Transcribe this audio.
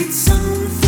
It's something.